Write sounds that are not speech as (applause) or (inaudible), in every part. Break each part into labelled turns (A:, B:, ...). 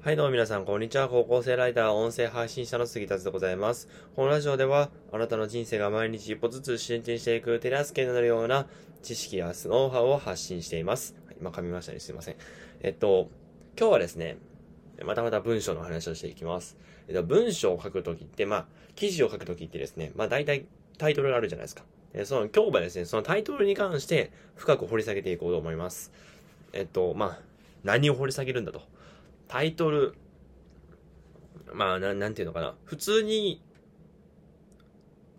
A: はい、どうも皆さん、こんにちは。高校生ライター、音声配信者の杉達でございます。このラジオでは、あなたの人生が毎日一歩ずつ進展していく手助けになるような知識やノウハウを発信しています。今噛みましたね。すいません。えっと、今日はですね、またまた文章の話をしていきます。えっと、文章を書くときって、まあ、記事を書くときってですね、まあ、大体タイトルがあるじゃないですか。えその、今日はですね、そのタイトルに関して深く掘り下げていこうと思います。えっと、まあ、何を掘り下げるんだと。タイトル、まあ、ななんていうのかな。普通に、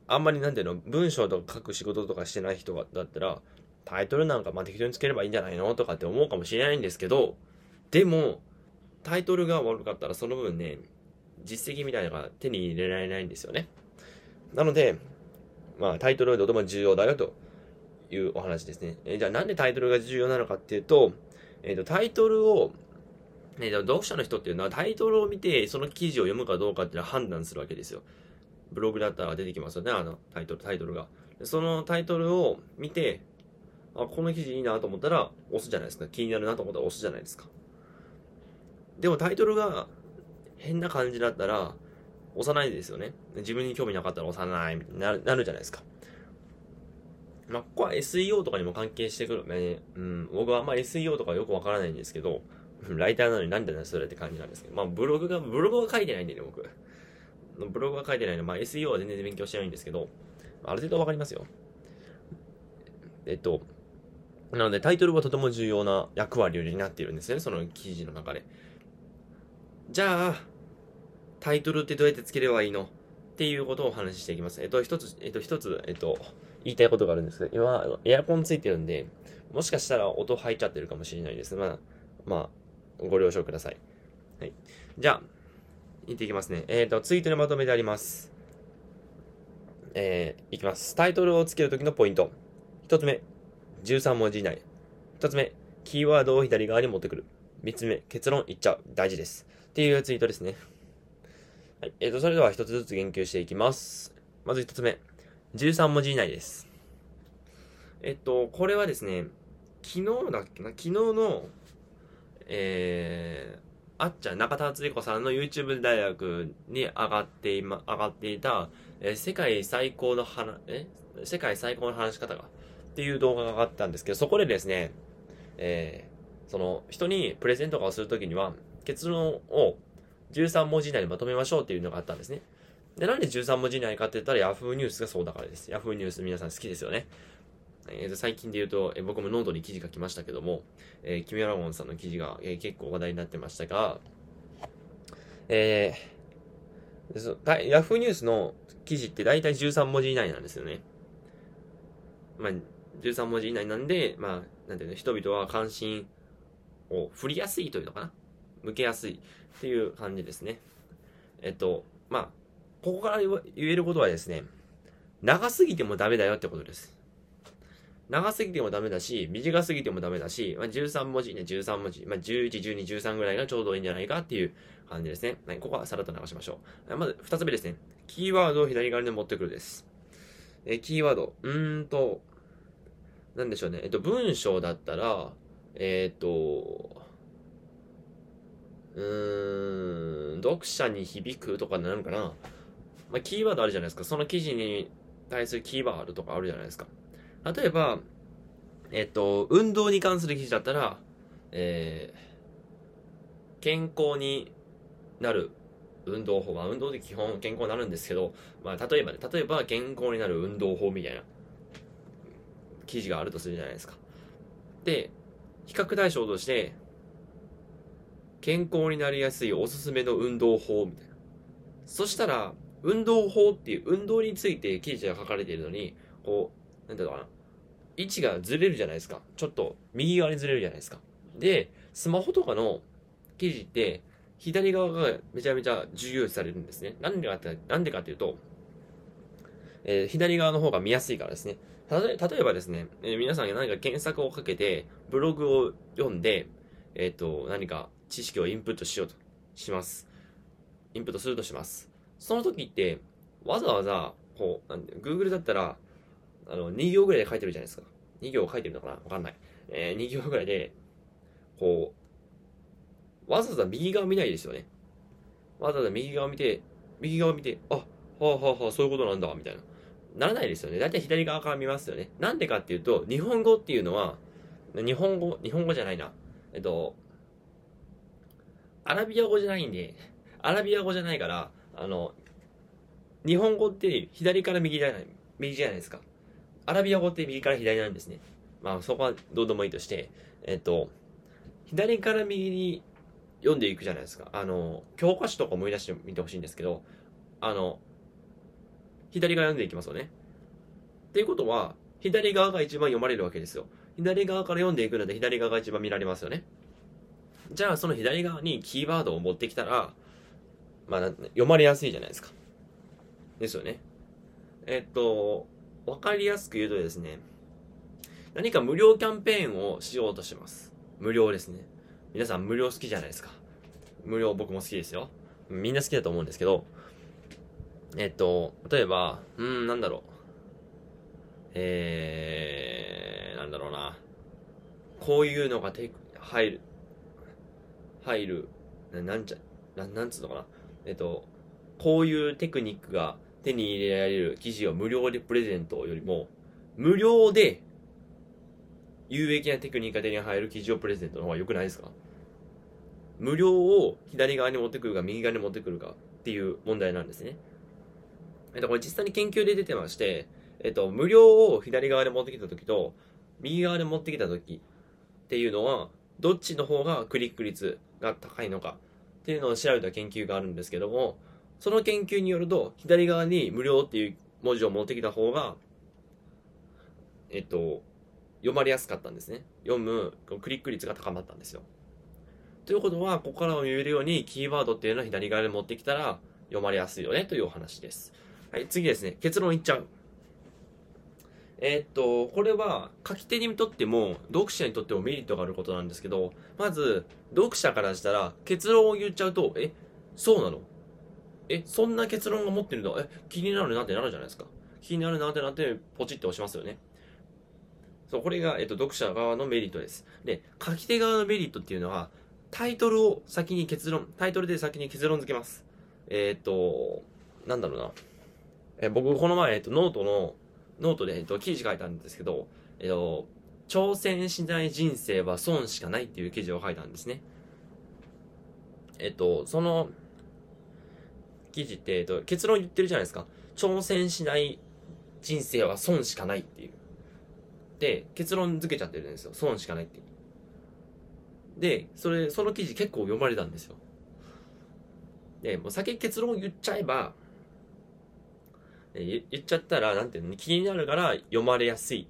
A: あんまりなんていうの、文章とか書く仕事とかしてない人だったら、タイトルなんかまあ適当につければいいんじゃないのとかって思うかもしれないんですけど、でも、タイトルが悪かったらその分ね、実績みたいなのが手に入れられないんですよね。なので、まあタイトルはとても重要だよというお話ですね。えじゃあなんでタイトルが重要なのかっていうと、えっ、と、タイトルをね、読者の人っていうのはタイトルを見てその記事を読むかどうかっていうのは判断するわけですよ。ブログだったら出てきますよね、あのタイトル、タイトルが。そのタイトルを見て、あ、この記事いいなと思ったら押すじゃないですか。気になるなと思ったら押すじゃないですか。でもタイトルが変な感じだったら押さないですよね。自分に興味なかったら押さないみたいになるじゃないですか。まあ、ここは SEO とかにも関係してくるね。うん、僕はあんま SEO とかよくわからないんですけど、ライターなのになんでだそれって感じなんですけど、まあブログが、ブログは書いてないんでね、僕。ブログは書いてないので、まあ SEO は全然勉強してないんですけど、ある程度わかりますよ。えっと、なのでタイトルはとても重要な役割を担っているんですよね、その記事の中で。じゃあ、タイトルってどうやってつければいいの？っていうことをお話ししていきます。えっと、一つ、えっと、一つ、えっと、言いたいことがあるんですけど、今、エアコンついてるんで、もしかしたら音入っちゃってるかもしれないです。まあ、まあ、ご了承ください。はい。じゃあ、言っていきますね。えっ、と、ツイートにまとめてあります。えー、いきます。タイトルをつけるときのポイント。一つ目、13文字以内。二つ目、キーワードを左側に持ってくる。三つ目、結論言っちゃう。大事です。っていうツイートですね。はい。えっ、と、それでは一つずつ言及していきます。まず一つ目、13文字以内です。えっと、これはですね、昨日だっけな？昨日の、えー、あっちゃん、中田敦彦さんの YouTube 大学に上がっていま、上がっていた、えー世界最高の話、え？世界最高の話し方が、っていう動画が上がったんですけど、そこでですね、えー、その、人にプレゼントとかをするときには、結論を13文字以内にまとめましょうっていうのがあったんですね。で、なんで13文字以内かって言ったら Yahoo ニュースがそうだからです。Yahoo ニュース皆さん好きですよね。えー最近で言うと、えー僕もノートに記事書きましたけども、えーキミアラゴンさんの記事が、えー結構話題になってましたが、えーそだ Yahoo ニュースの記事って大体13文字以内なんですよね。まあ、13文字以内なんで、まあ、なんていうの、人々は関心を振りやすいというのかな？向けやすいっていう感じですね。えっと、まあ、ここから言えることはですね、長すぎてもダメだよってことです。長すぎてもダメだし、短すぎてもダメだし、まあ、13文字ね、13文字、まあ、11、12、13ぐらいがちょうどいいんじゃないかっていう感じですね。はい、ここはさらっと流しましょう。まず、二つ目ですね。キーワードを左側に持ってくるです。えキーワード、うーんと、なんでしょうね。えっと、文章だったら、えーっと、うーん、読者に響くとかなるかな。まあ、キーワードあるじゃないですか。その記事に対するキーワードとかあるじゃないですか。例えば、えっと、運動に関する記事だったら、えー、健康になる運動法は、運動で基本健康になるんですけど、まあ、例えばね、例えば健康になる運動法みたいな記事があるとするじゃないですか。で、比較対象として、健康になりやすいおすすめの運動法みたいな。そしたら、運動法っていう運動について記事が書かれているのに、こう、なんていうのかな。位置がずれるじゃないですか。ちょっと右側にずれるじゃないですか。で、スマホとかの記事って、左側がめちゃめちゃ重要視されるんですね。なんでかって、なんでかっていうと、えー左側の方が見やすいからですね。たと例えばですね、えー皆さんが何か検索をかけて、ブログを読んで、えっ、と、何か知識をインプットしようとします。インプットするとします。その時って、わざわざ、こう、なんで、Google だったら、あの、2行ぐらいで書いてるじゃないですか。2行書いてるのかな？わかんない。えー、2行ぐらいで、こう、わざわざ右側見ないですよね。わざわざ右側見て、右側見て、あ、はあはあはあ、そういうことなんだ、みたいな。ならないですよね。だいたい左側から見ますよね。なんでかっていうと、日本語っていうのは、日本語、日本語じゃないな。えっと、アラビア語じゃないんで、アラビア語じゃないから、あの、日本語って左から右じゃない、右じゃないですか。アラビア語って右から左なんですね。まあそこはどうでもいいとして、えっと、左から右に読んでいくじゃないですか。あの、教科書とか思い出してみてほしいんですけど、あの、左側読んでいきますよね。っていうことは、左側が一番読まれるわけですよ。左側から読んでいくので左側が一番見られますよね。じゃあその左側にキーワードを持ってきたら、まあ、読まれやすいじゃないですか。ですよね。えっと、わかりやすく言うとですね、何か無料キャンペーンをしようとします。無料ですね。皆さん無料好きじゃないですか。無料僕も好きですよ。みんな好きだと思うんですけど、えっと、例えば、うん、なんだろう。えー、なんだろうな。こういうのが手、入る、入る、ななんちゃ、ななんつうのかな。えっと、こういうテクニックが手に入れられる記事を無料でプレゼントよりも、無料で有益なテクニックが手に入る記事をプレゼントの方が良くないですか？無料を左側に持ってくるか右側に持ってくるかっていう問題なんですね。えっと、これ実際に研究で出てまして、えっと、無料を左側で持ってきた時と、右側で持ってきた時っていうのは、どっちの方がクリック率が高いのかっていうのを調べた研究があるんですけども、その研究によると、左側に無料っていう文字を持ってきた方が、えっと、読まれやすかったんですね。読むクリック率が高まったんですよ。ということは、ここからも言えるように、キーワードっていうのを左側で持ってきたら、読まれやすいよねというお話です。はい、次ですね。結論言っちゃう。え、っと、これは書き手にとっても、読者にとってもメリットがあることなんですけど、まず、読者からしたら、結論を言っちゃうと、え、そうなの？え、そんな結論が持ってるの？え、気になるなってなるじゃないですか。気になるなってなって、ポチって押しますよね。そう、これが、えっと、読者側のメリットです。で、書き手側のメリットっていうのは、タイトルを先に結論、タイトルで先に結論付けます。えー、っと、なんだろうな。え僕、この前、えっと、ノートの、ノートで、えっと、記事書いたんですけど、えっと、挑戦しない人生は損しかないっていう記事を書いたんですね。えっと、その記事って、えっと、結論言ってるじゃないですか。挑戦しない人生は損しかないっていう。で、結論付けちゃってるんですよ。損しかないっていう。で、それ、その記事結構読まれたんですよ。で、もう先結論言っちゃえば、言っちゃったら、なんていうの、気になるから読まれやすい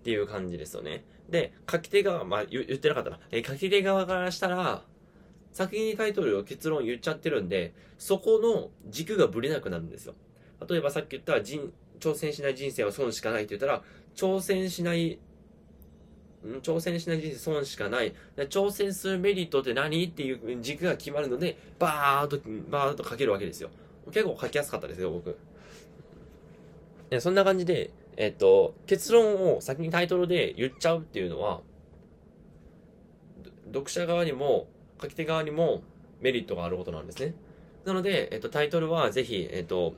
A: っていう感じですよね。で、書き手側、まあ言ってなかったな。え書き手側からしたら、先にタイトルを結論言っちゃってるんで、そこの軸がぶれなくなるんですよ。例えばさっき言った人、挑戦しない人生は損しかないって言ったら、挑戦しない、挑戦しない人生損しかない。挑戦するメリットって何っていう軸が決まるので、バーっと、バーっと書けるわけですよ。結構書きやすかったですよ、僕。そんな感じで、えっと、結論を先にタイトルで言っちゃうっていうのは、読者側にも、書き手側にもメリットがあることなんですね。なので、えっと、タイトルはぜひ、えっと、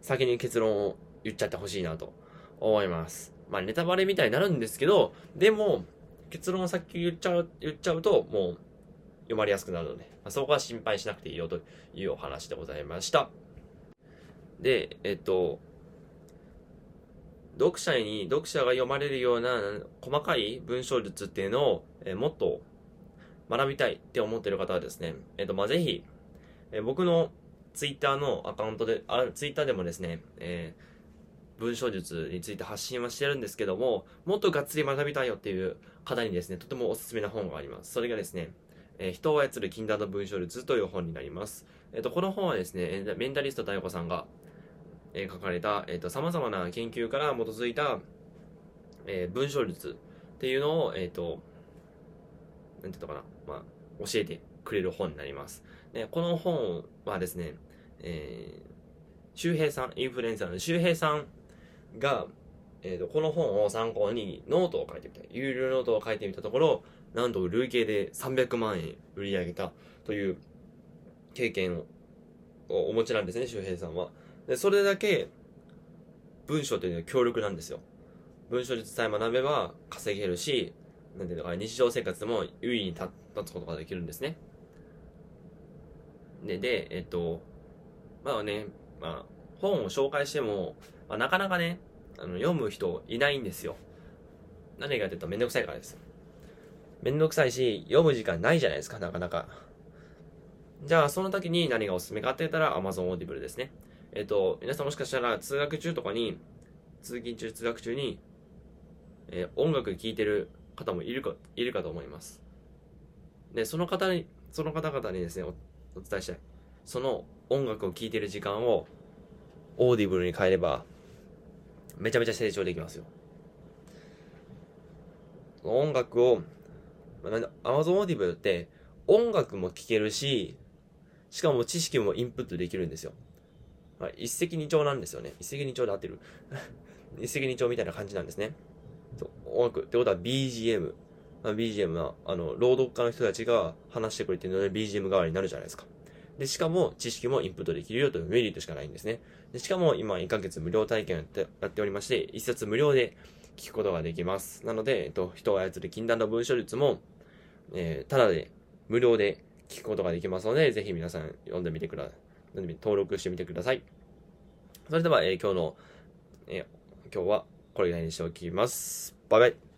A: 先に結論を言っちゃってほしいなと思います。まあ、ネタバレみたいになるんですけど、でも、結論を先言っちゃう、言っちゃうと、もう、読まれやすくなるので、まあ、そこは心配しなくていいよというお話でございました。で、えっと、読者に、読者が読まれるような細かい文章術っていうのを、え、もっと学びたいって思ってる方はですね、えっ、と、まあ、ぜひ、え、僕のツイッターのアカウントで、あツイッターでもですね、えー、文章術について発信はしてるんですけども、もっとがっつり学びたいよっていう方にですね、とてもおすすめな本があります。それがですね、えー、人を操る禁断の文章術という本になります。えっ、と、この本はですね、メンタリスト大子さんが、え、書かれた、えっ、ー、と、様々な研究から基づいた、え、文章術っていうのを、えっ、と、なんていうのかな、まあ、教えてくれる本になります。で、この本はですね、えー、周平さん、インフルエンサーの周平さんが、えーと、この本を参考にノートを書いてみた。有料ノートを書いてみたところ、なんと累計で300万円売り上げたという経験をお持ちなんですね、周平さんは。で、それだけ文章というのは強力なんですよ。文章術さえ学べば稼げるし、なんていうのか、日常生活でも優位に立つことができるんですね。で、で、えっと、まあね、まあ、本を紹介しても、まあ、なかなかね、あの、読む人いないんですよ。何がって言うとめんどくさいからです。めんどくさいし、読む時間ないじゃないですか、なかなか。じゃあ、その時に何がおすすめかって言ったら Amazon Audible ですね。えっと、皆さんもしかしたら通学中とかに、通勤中、通学中に、えー、音楽聴いてる方もいるか、いるかと思います。で、その方に、その方々にですね、おお伝えしたい。その音楽を聴いてる時間を、オーディブルに変えれば、めちゃめちゃ成長できますよ。音楽を、まあ、Amazon Audible って音楽も聴けるし、しかも知識もインプットできるんですよ。一石二鳥なんですよね。一石二鳥で合ってる (laughs) 一石二鳥みたいな感じなんですね。音楽ってことは BGM。あ、BGM は、あの、朗読家の人たちが話してくれてるので BGM 代わりになるじゃないですか。で、しかも知識もインプットできるよというメリットしかないんですね。でしかも今1ヶ月無料体験やってやっておりまして、1冊無料で聞くことができます。なので、えっと、人を操る禁断の文章術も、えー、ただで、無料で聞くことができますので、ぜひ皆さん読んでみてください。登録してみてください。それでは、えー、今日の、えー、今日はこれぐらいにしておきます。バイバイ。